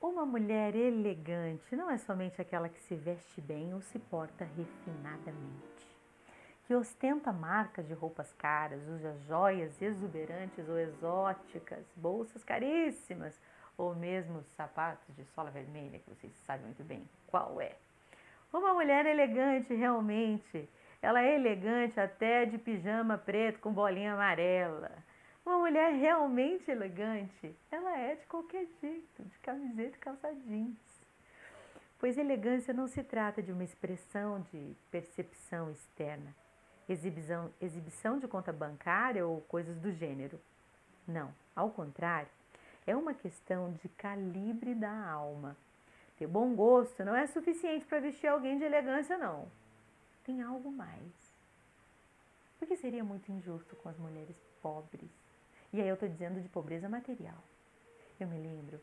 Uma mulher elegante não é somente aquela que se veste bem ou se porta refinadamente, que ostenta marcas de roupas caras, usa joias exuberantes ou exóticas, bolsas caríssimas ou mesmo sapatos de sola vermelha, que vocês sabem muito bem qual é. Uma mulher elegante realmente, ela é elegante até de pijama preto com bolinha amarela uma mulher realmente elegante, ela é de qualquer jeito, de camiseta e calça jeans. Pois elegância não se trata de uma expressão de percepção externa, exibição, exibição de conta bancária ou coisas do gênero. Não, ao contrário, é uma questão de calibre da alma. Ter bom gosto não é suficiente para vestir alguém de elegância, não. Tem algo mais. Porque seria muito injusto com as mulheres pobres e aí eu estou dizendo de pobreza material. Eu me lembro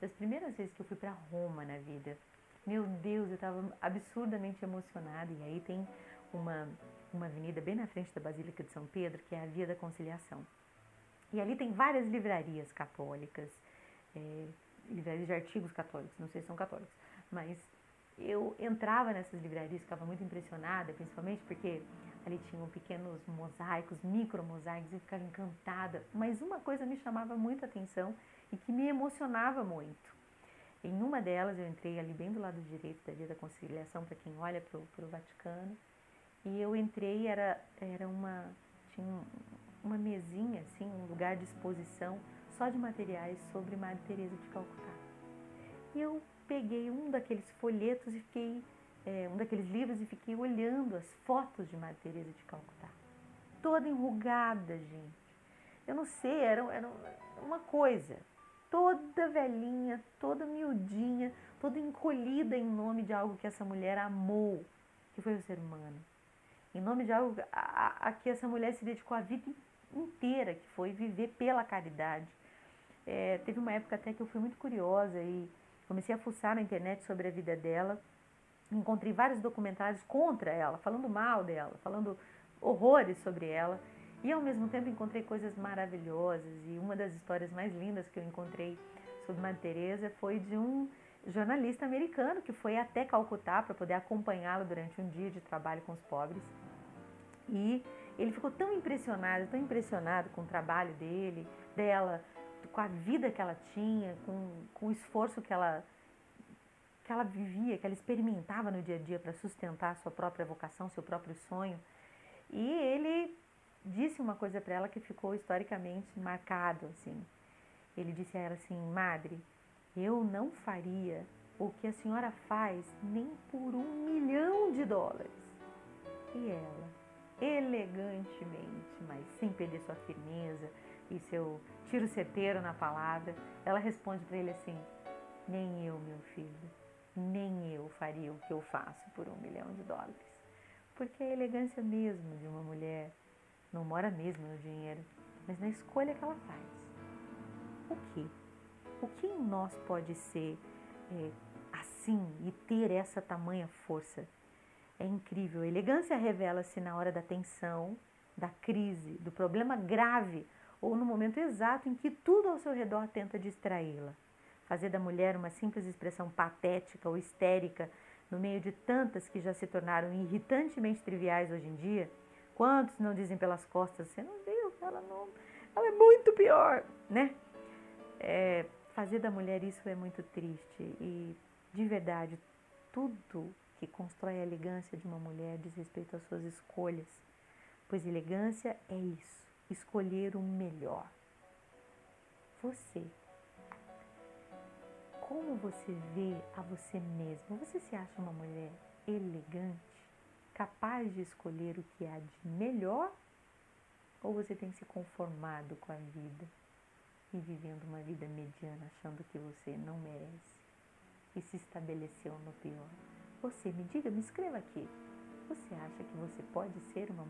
das primeiras vezes que eu fui para Roma na vida. Meu Deus, eu estava absurdamente emocionada. E aí tem uma, uma avenida bem na frente da Basílica de São Pedro, que é a Via da Conciliação. E ali tem várias livrarias católicas, é, livrarias de artigos católicos, não sei se são católicos, mas eu entrava nessas livrarias, ficava muito impressionada, principalmente porque Ali tinham pequenos mosaicos, micro mosaicos, e ficava encantada. Mas uma coisa me chamava muita atenção e que me emocionava muito. Em uma delas, eu entrei ali bem do lado direito da Via da Conciliação, para quem olha para o Vaticano, e eu entrei, era, era uma, tinha uma mesinha, assim, um lugar de exposição só de materiais sobre Madre Teresa de Calcutá. E eu peguei um daqueles folhetos e fiquei é, um daqueles livros e fiquei olhando as fotos de Madre Teresa de Calcutá. Toda enrugada, gente. Eu não sei, era, era uma coisa. Toda velhinha, toda miudinha, toda encolhida em nome de algo que essa mulher amou, que foi o ser humano. Em nome de algo a, a, que essa mulher se dedicou a vida inteira, que foi viver pela caridade. É, teve uma época até que eu fui muito curiosa e comecei a fuçar na internet sobre a vida dela encontrei vários documentários contra ela, falando mal dela, falando horrores sobre ela. E ao mesmo tempo encontrei coisas maravilhosas. E uma das histórias mais lindas que eu encontrei sobre Madre Teresa foi de um jornalista americano que foi até Calcutá para poder acompanhá-la durante um dia de trabalho com os pobres. E ele ficou tão impressionado, tão impressionado com o trabalho dele, dela, com a vida que ela tinha, com, com o esforço que ela que ela vivia, que ela experimentava no dia a dia para sustentar sua própria vocação, seu próprio sonho. E ele disse uma coisa para ela que ficou historicamente marcado, assim. Ele disse a ela assim: "Madre, eu não faria o que a senhora faz nem por um milhão de dólares". E ela, elegantemente, mas sem perder sua firmeza e seu tiro certeiro na palavra, ela responde para ele assim: "Nem eu, meu filho" nem eu faria o que eu faço por um milhão de dólares. Porque a elegância mesmo de uma mulher não mora mesmo no dinheiro, mas na escolha que ela faz. O que? O que em nós pode ser é, assim e ter essa tamanha força? É incrível. A elegância revela-se na hora da tensão, da crise, do problema grave ou no momento exato em que tudo ao seu redor tenta distraí-la fazer da mulher uma simples expressão patética ou histérica no meio de tantas que já se tornaram irritantemente triviais hoje em dia? Quantos não dizem pelas costas, você não viu, ela não, ela é muito pior, né? É, fazer da mulher isso é muito triste e, de verdade, tudo que constrói a elegância de uma mulher diz respeito às suas escolhas, pois elegância é isso, escolher o melhor. Você como você vê a você mesma? Você se acha uma mulher elegante, capaz de escolher o que há de melhor? Ou você tem se conformado com a vida e vivendo uma vida mediana, achando que você não merece e se estabeleceu no pior? Você me diga, me escreva aqui. Você acha que você pode ser uma?